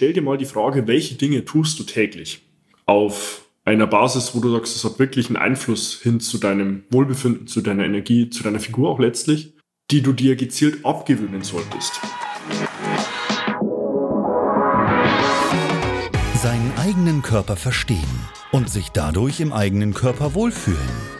stell dir mal die Frage, welche Dinge tust du täglich auf einer Basis, wo du sagst, es hat wirklich einen Einfluss hin zu deinem Wohlbefinden, zu deiner Energie, zu deiner Figur auch letztlich, die du dir gezielt abgewöhnen solltest. Seinen eigenen Körper verstehen und sich dadurch im eigenen Körper wohlfühlen.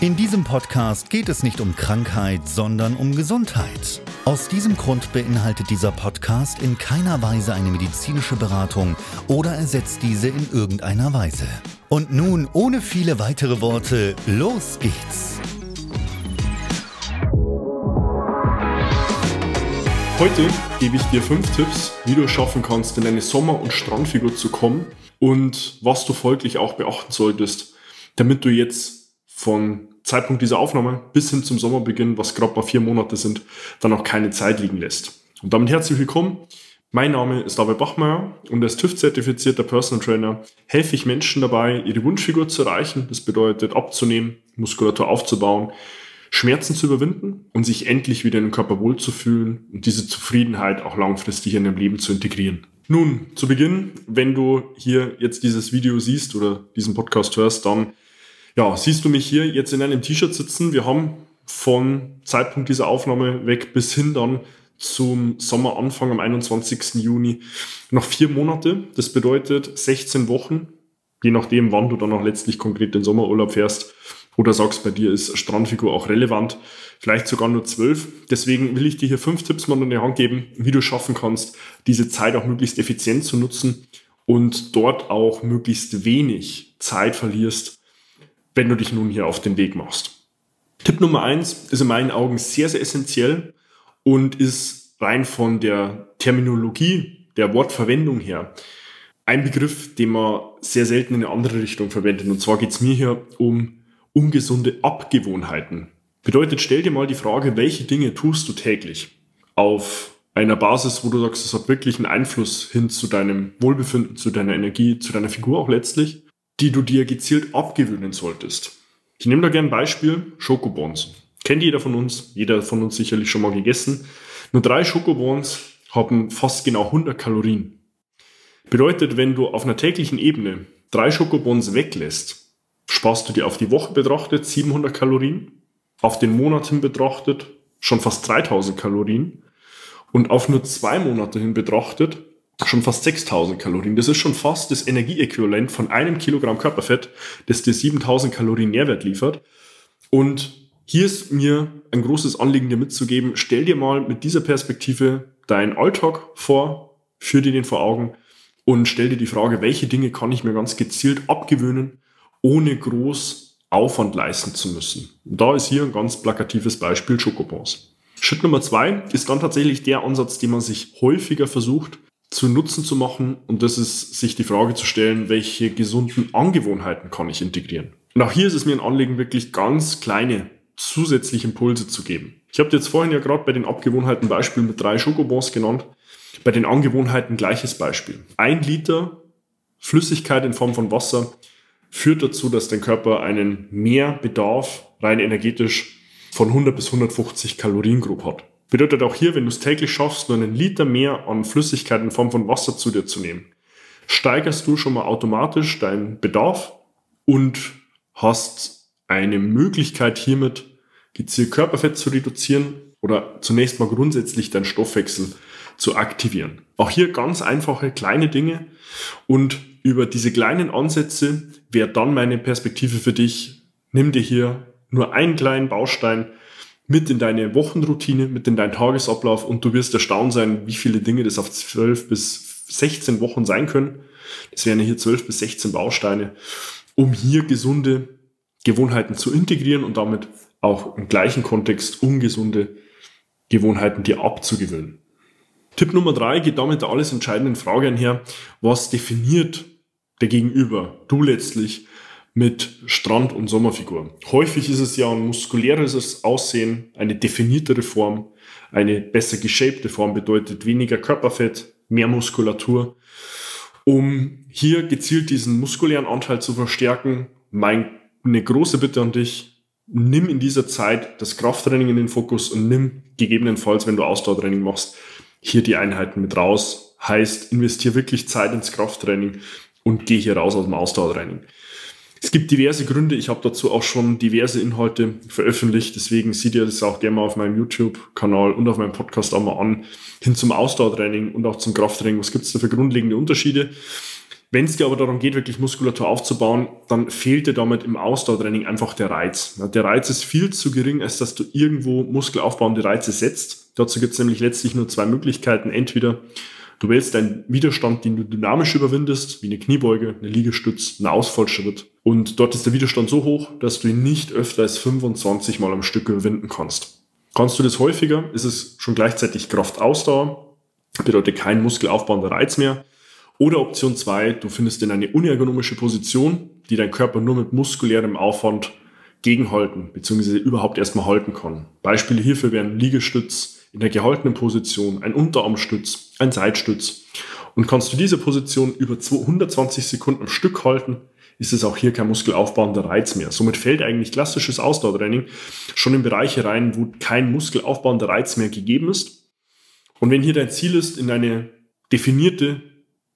In diesem Podcast geht es nicht um Krankheit, sondern um Gesundheit. Aus diesem Grund beinhaltet dieser Podcast in keiner Weise eine medizinische Beratung oder ersetzt diese in irgendeiner Weise. Und nun, ohne viele weitere Worte, los geht's! Heute gebe ich dir fünf Tipps, wie du es schaffen kannst, in eine Sommer- und Strandfigur zu kommen und was du folglich auch beachten solltest, damit du jetzt von Zeitpunkt dieser Aufnahme bis hin zum Sommerbeginn, was gerade mal vier Monate sind, dann auch keine Zeit liegen lässt. Und damit herzlich willkommen. Mein Name ist David Bachmeier und als TÜV-zertifizierter Personal Trainer helfe ich Menschen dabei, ihre Wunschfigur zu erreichen. Das bedeutet abzunehmen, Muskulatur aufzubauen, Schmerzen zu überwinden und sich endlich wieder in den Körper wohlzufühlen und diese Zufriedenheit auch langfristig in dein Leben zu integrieren. Nun, zu Beginn, wenn du hier jetzt dieses Video siehst oder diesen Podcast hörst, dann ja, siehst du mich hier jetzt in einem T-Shirt sitzen. Wir haben von Zeitpunkt dieser Aufnahme weg bis hin dann zum Sommeranfang am 21. Juni noch vier Monate. Das bedeutet 16 Wochen, je nachdem, wann du dann auch letztlich konkret den Sommerurlaub fährst oder sagst, bei dir ist Strandfigur auch relevant, vielleicht sogar nur zwölf. Deswegen will ich dir hier fünf Tipps mal in die Hand geben, wie du schaffen kannst, diese Zeit auch möglichst effizient zu nutzen und dort auch möglichst wenig Zeit verlierst, wenn du dich nun hier auf den Weg machst. Tipp Nummer eins ist in meinen Augen sehr, sehr essentiell und ist rein von der Terminologie, der Wortverwendung her, ein Begriff, den man sehr selten in eine andere Richtung verwendet. Und zwar geht es mir hier um ungesunde Abgewohnheiten. Bedeutet, stell dir mal die Frage, welche Dinge tust du täglich auf einer Basis, wo du sagst, es hat wirklich einen Einfluss hin zu deinem Wohlbefinden, zu deiner Energie, zu deiner Figur auch letztlich, die du dir gezielt abgewöhnen solltest. Ich nehme da gerne ein Beispiel, Schokobons. Kennt jeder von uns, jeder von uns sicherlich schon mal gegessen. Nur drei Schokobons haben fast genau 100 Kalorien. Bedeutet, wenn du auf einer täglichen Ebene drei Schokobons weglässt, sparst du dir auf die Woche betrachtet 700 Kalorien, auf den Monat hin betrachtet schon fast 3000 Kalorien und auf nur zwei Monate hin betrachtet schon fast 6000 Kalorien. Das ist schon fast das Energieäquivalent von einem Kilogramm Körperfett, das dir 7000 Kalorien Nährwert liefert. Und hier ist mir ein großes Anliegen, dir mitzugeben, stell dir mal mit dieser Perspektive deinen Alltag vor, führ dir den vor Augen und stell dir die Frage, welche Dinge kann ich mir ganz gezielt abgewöhnen, ohne groß Aufwand leisten zu müssen. Und da ist hier ein ganz plakatives Beispiel Schokobons. Schritt Nummer zwei ist dann tatsächlich der Ansatz, den man sich häufiger versucht zu Nutzen zu machen. Und das ist, sich die Frage zu stellen, welche gesunden Angewohnheiten kann ich integrieren. Und auch hier ist es mir ein Anliegen, wirklich ganz kleine zusätzliche Impulse zu geben. Ich habe jetzt vorhin ja gerade bei den Abgewohnheiten Beispiel mit drei Schokobons genannt. Bei den Angewohnheiten gleiches Beispiel. Ein Liter Flüssigkeit in Form von Wasser führt dazu, dass dein Körper einen Mehrbedarf rein energetisch von 100 bis 150 Kalorien grob hat. Bedeutet auch hier, wenn du es täglich schaffst, nur einen Liter mehr an Flüssigkeit in Form von Wasser zu dir zu nehmen, steigerst du schon mal automatisch deinen Bedarf und hast eine Möglichkeit hiermit gezielt Körperfett zu reduzieren oder zunächst mal grundsätzlich deinen Stoffwechsel zu aktivieren. Auch hier ganz einfache kleine Dinge und über diese kleinen Ansätze wäre dann meine Perspektive für dich. Nimm dir hier nur einen kleinen Baustein mit in deine Wochenroutine, mit in deinen Tagesablauf und du wirst erstaunt sein, wie viele Dinge das auf 12 bis 16 Wochen sein können. Das wären hier 12 bis 16 Bausteine, um hier gesunde Gewohnheiten zu integrieren und damit auch im gleichen Kontext ungesunde Gewohnheiten dir abzugewöhnen. Tipp Nummer drei geht damit der alles entscheidenden Frage einher, was definiert der Gegenüber, du letztlich, mit Strand- und Sommerfigur. Häufig ist es ja ein muskuläres Aussehen, eine definiertere Form, eine besser geshapte Form bedeutet weniger Körperfett, mehr Muskulatur. Um hier gezielt diesen muskulären Anteil zu verstärken, meine große Bitte an dich, nimm in dieser Zeit das Krafttraining in den Fokus und nimm gegebenenfalls, wenn du Ausdauertraining machst, hier die Einheiten mit raus. Heißt, investiere wirklich Zeit ins Krafttraining und geh hier raus aus dem Ausdauertraining. Es gibt diverse Gründe. Ich habe dazu auch schon diverse Inhalte veröffentlicht. Deswegen seht ihr das auch gerne mal auf meinem YouTube-Kanal und auf meinem Podcast auch mal an. Hin zum Ausdauertraining und auch zum Krafttraining. Was gibt es da für grundlegende Unterschiede? Wenn es dir aber darum geht, wirklich Muskulatur aufzubauen, dann fehlt dir damit im Ausdauertraining einfach der Reiz. Der Reiz ist viel zu gering, als dass du irgendwo muskelaufbauende Reize setzt. Dazu gibt es nämlich letztlich nur zwei Möglichkeiten. Entweder du wählst einen Widerstand, den du dynamisch überwindest, wie eine Kniebeuge, eine Liegestütz, ein Ausfallschritt. Und dort ist der Widerstand so hoch, dass du ihn nicht öfter als 25 Mal am Stück überwinden kannst. Kannst du das häufiger, ist es schon gleichzeitig Kraftausdauer, bedeutet kein muskelaufbauender Reiz mehr. Oder Option zwei: du findest in eine unergonomische Position, die dein Körper nur mit muskulärem Aufwand gegenhalten bzw. überhaupt erstmal halten kann. Beispiele hierfür wären Liegestütz in der gehaltenen Position, ein Unterarmstütz, ein Seitstütz. Und kannst du diese Position über 120 Sekunden am Stück halten, ist es auch hier kein muskelaufbauender Reiz mehr. Somit fällt eigentlich klassisches Ausdauertraining schon in Bereiche rein, wo kein muskelaufbauender Reiz mehr gegeben ist. Und wenn hier dein Ziel ist, in eine definierte,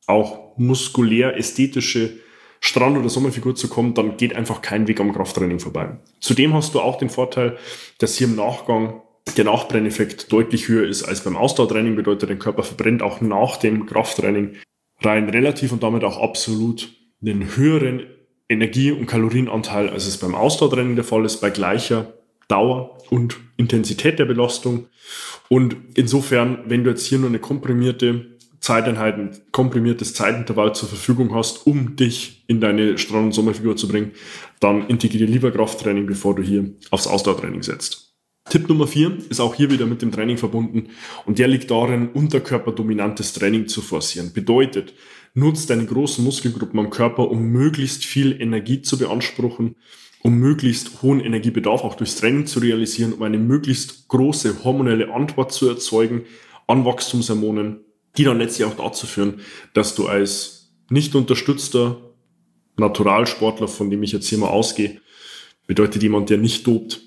auch muskulär ästhetische Strand- oder Sommerfigur zu kommen, dann geht einfach kein Weg am Krafttraining vorbei. Zudem hast du auch den Vorteil, dass hier im Nachgang der Nachbrenneffekt deutlich höher ist als beim Ausdauertraining, bedeutet, dein Körper verbrennt auch nach dem Krafttraining rein relativ und damit auch absolut einen höheren Energie- und Kalorienanteil, als es beim Ausdauertraining der Fall ist, bei gleicher Dauer und Intensität der Belastung. Und insofern, wenn du jetzt hier nur eine komprimierte Zeiteinheit, ein komprimiertes Zeitintervall zur Verfügung hast, um dich in deine Strand- und Sommerfigur zu bringen, dann integriere lieber Krafttraining, bevor du hier aufs Ausdauertraining setzt. Tipp Nummer vier ist auch hier wieder mit dem Training verbunden und der liegt darin, unterkörperdominantes Training zu forcieren. Bedeutet, nutzt deine großen Muskelgruppen am Körper, um möglichst viel Energie zu beanspruchen, um möglichst hohen Energiebedarf auch durchs Training zu realisieren, um eine möglichst große hormonelle Antwort zu erzeugen an Wachstumshormonen, die dann letztlich auch dazu führen, dass du als nicht unterstützter Naturalsportler, von dem ich jetzt hier mal ausgehe, bedeutet jemand, der nicht dopt,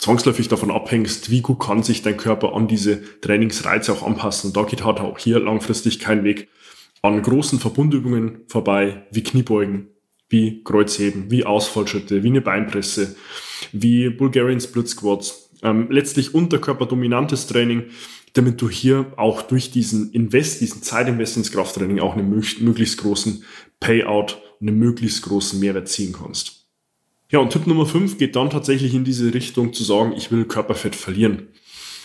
zwangsläufig davon abhängst, wie gut kann sich dein Körper an diese Trainingsreize auch anpassen. Und da geht halt auch hier langfristig kein Weg an großen Verbundübungen vorbei, wie Kniebeugen, wie Kreuzheben, wie Ausfallschritte, wie eine Beinpresse, wie Bulgarian Split Squats. Ähm, letztlich unterkörperdominantes Training, damit du hier auch durch diesen Invest, diesen Zeitinvest ins Krafttraining auch einen möglichst großen Payout einen möglichst großen Mehrwert ziehen kannst. Ja, und Tipp Nummer 5 geht dann tatsächlich in diese Richtung zu sagen, ich will Körperfett verlieren.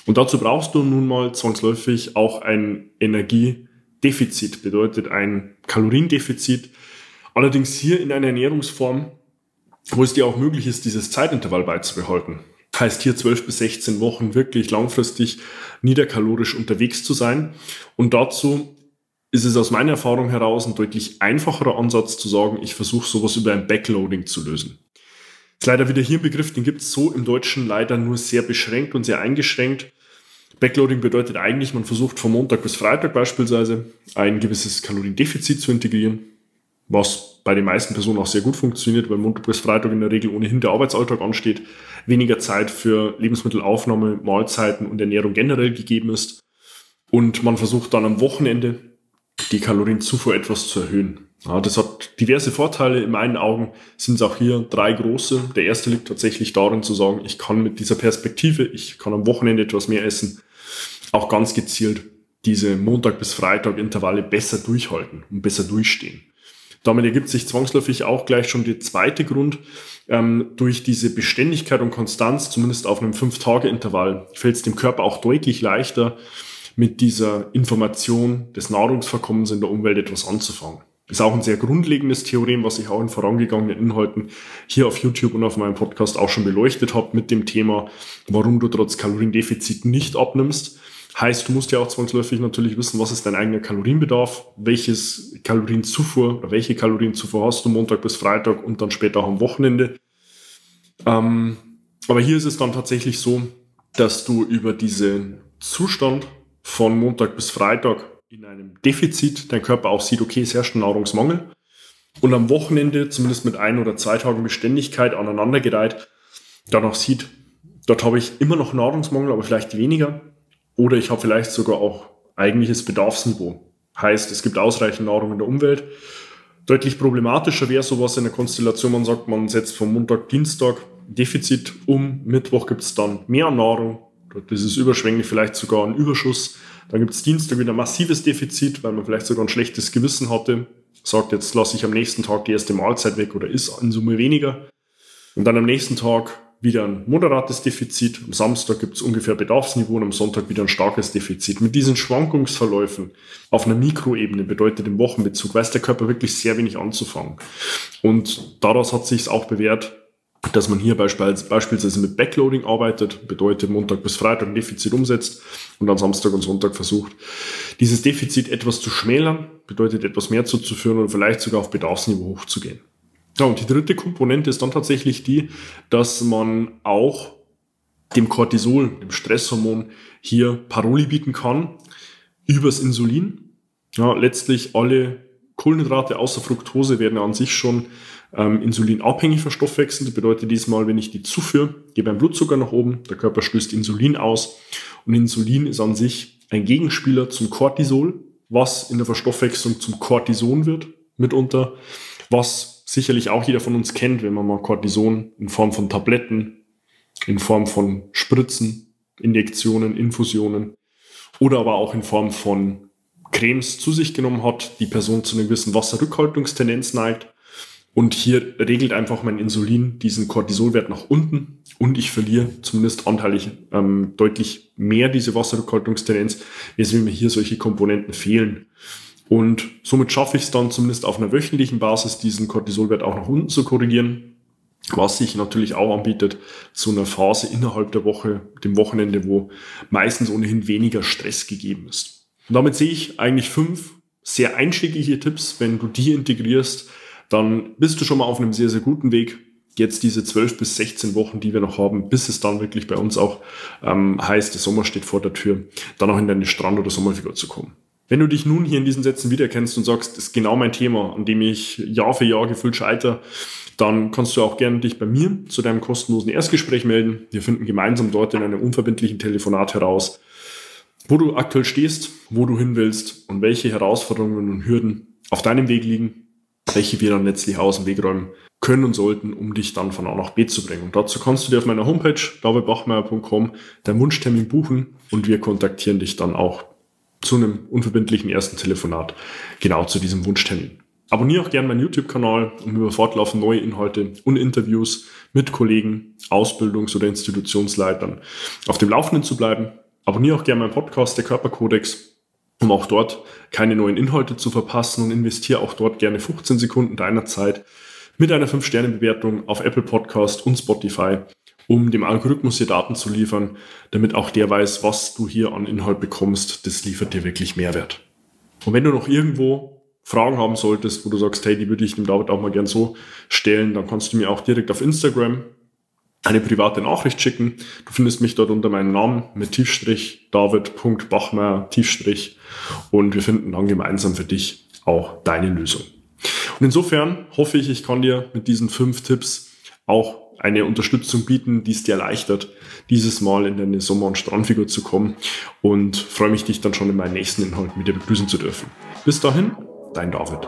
Und dazu brauchst du nun mal zwangsläufig auch ein Energiedefizit, bedeutet ein Kaloriendefizit. Allerdings hier in einer Ernährungsform, wo es dir auch möglich ist, dieses Zeitintervall beizubehalten. Heißt hier 12 bis 16 Wochen wirklich langfristig niederkalorisch unterwegs zu sein. Und dazu ist es aus meiner Erfahrung heraus ein deutlich einfacherer Ansatz zu sagen, ich versuche sowas über ein Backloading zu lösen. Ist leider wieder hier ein Begriff, den gibt es so im Deutschen leider nur sehr beschränkt und sehr eingeschränkt. Backloading bedeutet eigentlich, man versucht von Montag bis Freitag beispielsweise ein gewisses Kaloriendefizit zu integrieren, was bei den meisten Personen auch sehr gut funktioniert, weil Montag bis Freitag in der Regel ohnehin der Arbeitsalltag ansteht, weniger Zeit für Lebensmittelaufnahme, Mahlzeiten und Ernährung generell gegeben ist. Und man versucht dann am Wochenende die Kalorienzufuhr etwas zu erhöhen. Ja, das hat diverse Vorteile. In meinen Augen sind es auch hier drei große. Der erste liegt tatsächlich darin zu sagen, ich kann mit dieser Perspektive, ich kann am Wochenende etwas mehr essen, auch ganz gezielt diese Montag bis Freitag Intervalle besser durchhalten und besser durchstehen. Damit ergibt sich zwangsläufig auch gleich schon der zweite Grund. Ähm, durch diese Beständigkeit und Konstanz, zumindest auf einem Fünf-Tage-Intervall, fällt es dem Körper auch deutlich leichter, mit dieser Information des Nahrungsverkommens in der Umwelt etwas anzufangen. Ist auch ein sehr grundlegendes Theorem, was ich auch in vorangegangenen Inhalten hier auf YouTube und auf meinem Podcast auch schon beleuchtet habe mit dem Thema, warum du trotz Kaloriendefizit nicht abnimmst. Heißt, du musst ja auch zwangsläufig natürlich wissen, was ist dein eigener Kalorienbedarf, welches Kalorienzufuhr oder welche Kalorienzufuhr hast du Montag bis Freitag und dann später auch am Wochenende. Ähm, aber hier ist es dann tatsächlich so, dass du über diesen Zustand von Montag bis Freitag in einem Defizit dein Körper auch sieht, okay, es herrscht ein Nahrungsmangel. Und am Wochenende, zumindest mit ein oder zwei Tagen Beständigkeit aneinandergereiht, dann auch sieht, dort habe ich immer noch Nahrungsmangel, aber vielleicht weniger. Oder ich habe vielleicht sogar auch eigentliches Bedarfsniveau. Heißt, es gibt ausreichend Nahrung in der Umwelt. Deutlich problematischer wäre sowas in der Konstellation, man sagt, man setzt vom Montag, Dienstag Defizit um, Mittwoch gibt es dann mehr Nahrung, das ist überschwänglich vielleicht sogar ein Überschuss. Dann gibt es Dienstag wieder massives Defizit, weil man vielleicht sogar ein schlechtes Gewissen hatte. Sagt, jetzt lasse ich am nächsten Tag die erste Mahlzeit weg oder ist in Summe weniger. Und dann am nächsten Tag wieder ein moderates Defizit. Am Samstag gibt es ungefähr Bedarfsniveau und am Sonntag wieder ein starkes Defizit. Mit diesen Schwankungsverläufen auf einer Mikroebene bedeutet im Wochenbezug, weiß der Körper wirklich sehr wenig anzufangen. Und daraus hat sich es auch bewährt, dass man hier beispielsweise mit Backloading arbeitet, bedeutet Montag bis Freitag ein Defizit umsetzt und dann Samstag und Sonntag versucht, dieses Defizit etwas zu schmälern, bedeutet etwas mehr zuzuführen oder vielleicht sogar auf Bedarfsniveau hochzugehen. Ja, und die dritte Komponente ist dann tatsächlich die, dass man auch dem Cortisol, dem Stresshormon, hier Paroli bieten kann übers Insulin. Ja, letztlich alle Kohlenhydrate außer Fructose werden an sich schon ähm, insulinabhängig verstoffwechselt. Das bedeutet diesmal, wenn ich die zuführe, geht mein Blutzucker nach oben, der Körper stößt Insulin aus und Insulin ist an sich ein Gegenspieler zum Cortisol, was in der Verstoffwechslung zum Cortison wird mitunter, was sicherlich auch jeder von uns kennt, wenn man mal Cortison in Form von Tabletten, in Form von Spritzen, Injektionen, Infusionen oder aber auch in Form von Cremes zu sich genommen hat, die Person zu einer gewissen Wasserrückhaltungstendenz neigt und hier regelt einfach mein Insulin diesen Cortisolwert nach unten und ich verliere zumindest anteilig ähm, deutlich mehr diese Wasserrückhaltungstendenz, weswegen mir hier solche Komponenten fehlen. Und somit schaffe ich es dann zumindest auf einer wöchentlichen Basis, diesen Cortisolwert auch nach unten zu korrigieren, was sich natürlich auch anbietet zu einer Phase innerhalb der Woche, dem Wochenende, wo meistens ohnehin weniger Stress gegeben ist. Und damit sehe ich eigentlich fünf sehr einschlägige Tipps, wenn du die integrierst, dann bist du schon mal auf einem sehr, sehr guten Weg. Jetzt diese 12 bis 16 Wochen, die wir noch haben, bis es dann wirklich bei uns auch ähm, heißt, der Sommer steht vor der Tür, dann auch in deine Strand- oder Sommerfigur zu kommen. Wenn du dich nun hier in diesen Sätzen wiedererkennst und sagst, das ist genau mein Thema, an dem ich Jahr für Jahr gefühlt scheiter, dann kannst du auch gerne dich bei mir zu deinem kostenlosen Erstgespräch melden. Wir finden gemeinsam dort in einem unverbindlichen Telefonat heraus, wo du aktuell stehst, wo du hin willst und welche Herausforderungen und Hürden auf deinem Weg liegen welche wir dann letztlich aus dem Weg räumen können und sollten, um dich dann von A nach B zu bringen. Und dazu kannst du dir auf meiner Homepage davidbachmeier.com deinen Wunschtermin buchen und wir kontaktieren dich dann auch zu einem unverbindlichen ersten Telefonat genau zu diesem Wunschtermin. Abonniere auch gerne meinen YouTube-Kanal, um über fortlaufend neue Inhalte und Interviews mit Kollegen, Ausbildungs- oder Institutionsleitern auf dem Laufenden zu bleiben. Abonniere auch gerne meinen Podcast, der Körperkodex, um auch dort keine neuen Inhalte zu verpassen und investiere auch dort gerne 15 Sekunden deiner Zeit mit einer 5-Sterne-Bewertung auf Apple Podcast und Spotify, um dem Algorithmus hier Daten zu liefern, damit auch der weiß, was du hier an Inhalt bekommst. Das liefert dir wirklich Mehrwert. Und wenn du noch irgendwo Fragen haben solltest, wo du sagst, hey, die würde ich dem David auch mal gern so stellen, dann kannst du mir auch direkt auf Instagram eine private Nachricht schicken. Du findest mich dort unter meinem Namen mit Tiefstrich David.bachmeier Tiefstrich und wir finden dann gemeinsam für dich auch deine Lösung. Und insofern hoffe ich, ich kann dir mit diesen fünf Tipps auch eine Unterstützung bieten, die es dir erleichtert, dieses Mal in deine Sommer- und Strandfigur zu kommen und freue mich, dich dann schon in meinen nächsten Inhalt mit dir begrüßen zu dürfen. Bis dahin, dein David.